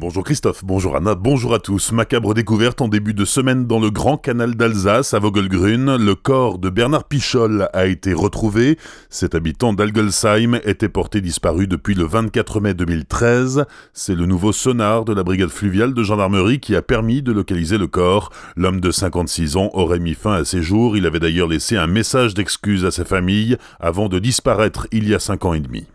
Bonjour Christophe, bonjour Anna, bonjour à tous. Macabre découverte en début de semaine dans le grand canal d'Alsace à Vogelgrün. Le corps de Bernard Pichol a été retrouvé. Cet habitant d'Algelsheim était porté disparu depuis le 24 mai 2013. C'est le nouveau sonar de la brigade fluviale de gendarmerie qui a permis de localiser le corps. L'homme de 56 ans aurait mis fin à ses jours. Il avait d'ailleurs laissé un message d'excuse à sa famille avant de disparaître il y a 5 ans et demi.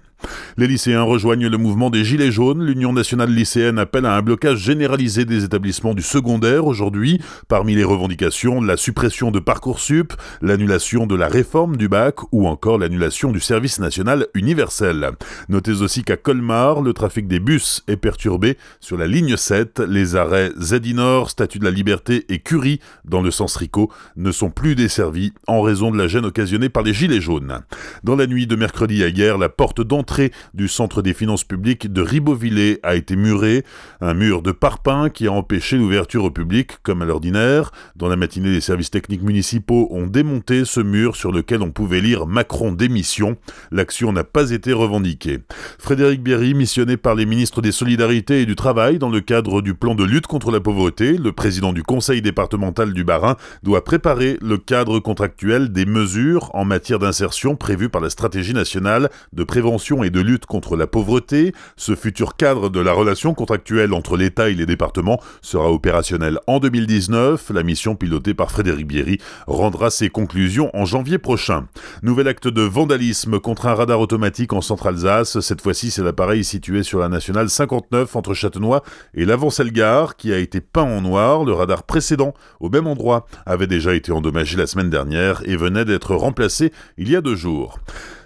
Les lycéens rejoignent le mouvement des Gilets jaunes. L'Union nationale lycéenne appelle à un blocage généralisé des établissements du secondaire aujourd'hui. Parmi les revendications, la suppression de Parcoursup, l'annulation de la réforme du bac ou encore l'annulation du service national universel. Notez aussi qu'à Colmar, le trafic des bus est perturbé sur la ligne 7. Les arrêts Zedinor, Statue de la Liberté et Curie, dans le sens Rico, ne sont plus desservis en raison de la gêne occasionnée par les Gilets jaunes. Dans la nuit de mercredi à hier, la porte d'entrée du centre des finances publiques de Ribeauvillé a été muré, un mur de parpaing qui a empêché l'ouverture au public comme à l'ordinaire. Dans la matinée, les services techniques municipaux ont démonté ce mur sur lequel on pouvait lire Macron démission. L'action n'a pas été revendiquée. Frédéric Bierry, missionné par les ministres des Solidarités et du Travail dans le cadre du plan de lutte contre la pauvreté, le président du conseil départemental du Bas-Rhin doit préparer le cadre contractuel des mesures en matière d'insertion prévues par la stratégie nationale de prévention et de lutte contre la pauvreté. Ce futur cadre de la relation contractuelle entre l'État et les départements sera opérationnel en 2019. La mission pilotée par Frédéric Bierry rendra ses conclusions en janvier prochain. Nouvel acte de vandalisme contre un radar automatique en Centre-Alsace. Cette fois-ci, c'est l'appareil situé sur la nationale 59 entre Châtenois et l'Avant-Selgar qui a été peint en noir. Le radar précédent, au même endroit, avait déjà été endommagé la semaine dernière et venait d'être remplacé il y a deux jours.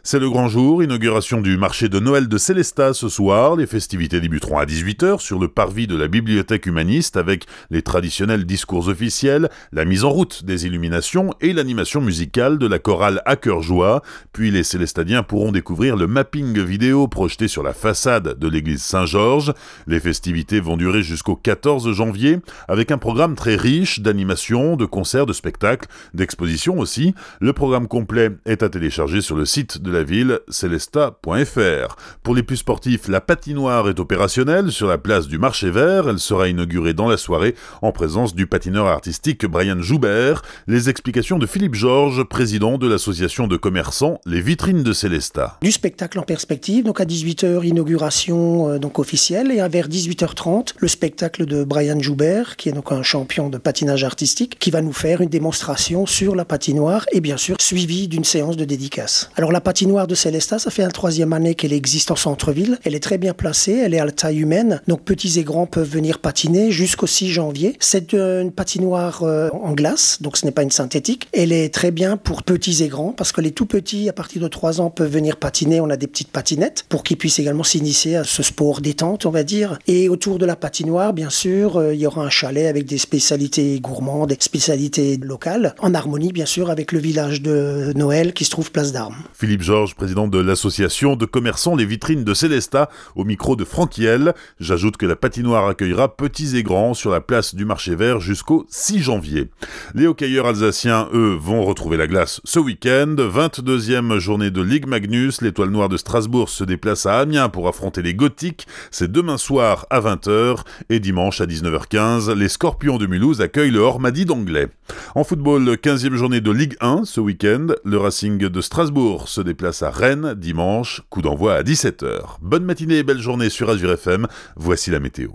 C'est le grand jour, inauguration du marché de Noël de Célestat ce soir. Les festivités débuteront à 18h sur le parvis de la bibliothèque humaniste avec les traditionnels discours officiels, la mise en route des illuminations et l'animation musicale de la chorale à cœur joie. Puis les Célestadiens pourront découvrir le mapping vidéo projeté sur la façade de l'église Saint-Georges. Les festivités vont durer jusqu'au 14 janvier avec un programme très riche d'animations, de concerts, de spectacles, d'expositions aussi. Le programme complet est à télécharger sur le site de la ville, celesta.fr. Pour les plus sportifs, la patinoire est opérationnelle sur la place du Marché Vert. Elle sera inaugurée dans la soirée en présence du patineur artistique Brian Joubert. Les explications de Philippe Georges, président de l'association de commerçants Les Vitrines de Célesta. Du spectacle en perspective, donc à 18h, inauguration euh, donc officielle, et vers 18h30, le spectacle de Brian Joubert, qui est donc un champion de patinage artistique, qui va nous faire une démonstration sur la patinoire et bien sûr suivi d'une séance de dédicace. Alors la patinoire patinoire de Célestat, ça fait la troisième année qu'elle existe en centre-ville. Elle est très bien placée, elle est à la taille humaine, donc petits et grands peuvent venir patiner jusqu'au 6 janvier. C'est une patinoire euh, en glace, donc ce n'est pas une synthétique. Elle est très bien pour petits et grands, parce que les tout petits, à partir de 3 ans, peuvent venir patiner. On a des petites patinettes pour qu'ils puissent également s'initier à ce sport détente, on va dire. Et autour de la patinoire, bien sûr, euh, il y aura un chalet avec des spécialités gourmandes, des spécialités locales, en harmonie, bien sûr, avec le village de Noël qui se trouve place d'Armes. Philippe président de l'association de commerçants Les Vitrines de Célestat, au micro de Franquiel. J'ajoute que la patinoire accueillera petits et grands sur la place du marché vert jusqu'au 6 janvier. Les hockeyeurs alsaciens, eux, vont retrouver la glace ce week-end. 22e journée de Ligue Magnus. L'étoile noire de Strasbourg se déplace à Amiens pour affronter les Gothiques. C'est demain soir à 20h et dimanche à 19h15. Les Scorpions de Mulhouse accueillent le Hormadi d'Anglais. En football, 15e journée de Ligue 1 ce week-end. Le Racing de Strasbourg se déplace place à Rennes dimanche, coup d'envoi à 17h. Bonne matinée et belle journée sur Azure FM, voici la météo.